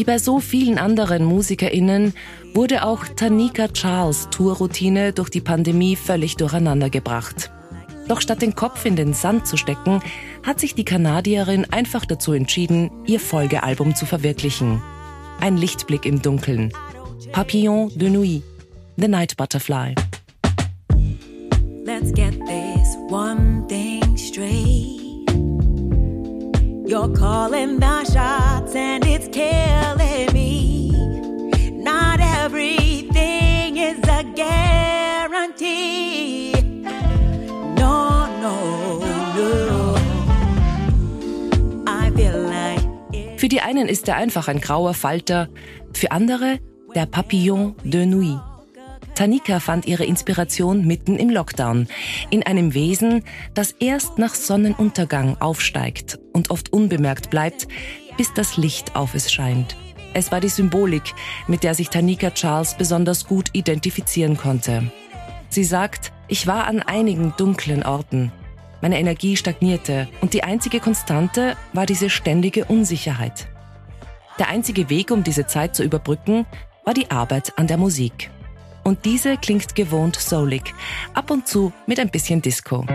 Wie bei so vielen anderen MusikerInnen wurde auch Tanika Charles Tourroutine durch die Pandemie völlig durcheinander gebracht. Doch statt den Kopf in den Sand zu stecken, hat sich die Kanadierin einfach dazu entschieden, ihr Folgealbum zu verwirklichen. Ein Lichtblick im Dunkeln. Papillon de Nuit, The Night Butterfly. Let's get this one thing straight. You're calling the die einen ist er einfach ein grauer Falter, für andere der Papillon de Nuit. Tanika fand ihre Inspiration mitten im Lockdown, in einem Wesen, das erst nach Sonnenuntergang aufsteigt und oft unbemerkt bleibt, bis das Licht auf es scheint. Es war die Symbolik, mit der sich Tanika Charles besonders gut identifizieren konnte. Sie sagt, ich war an einigen dunklen Orten. Meine Energie stagnierte und die einzige Konstante war diese ständige Unsicherheit. Der einzige Weg, um diese Zeit zu überbrücken, war die Arbeit an der Musik. Und diese klingt gewohnt soulig, ab und zu mit ein bisschen Disco.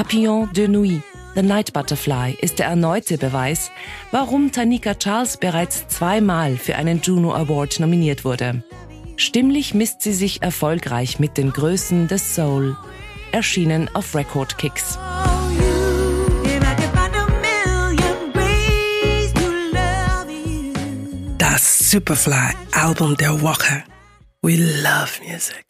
Papillon de Nuit, The Night Butterfly ist der erneute Beweis, warum Tanika Charles bereits zweimal für einen Juno Award nominiert wurde. Stimmlich misst sie sich erfolgreich mit den Größen des Soul, erschienen auf Record Kicks. Das Superfly-Album der Woche. We love music.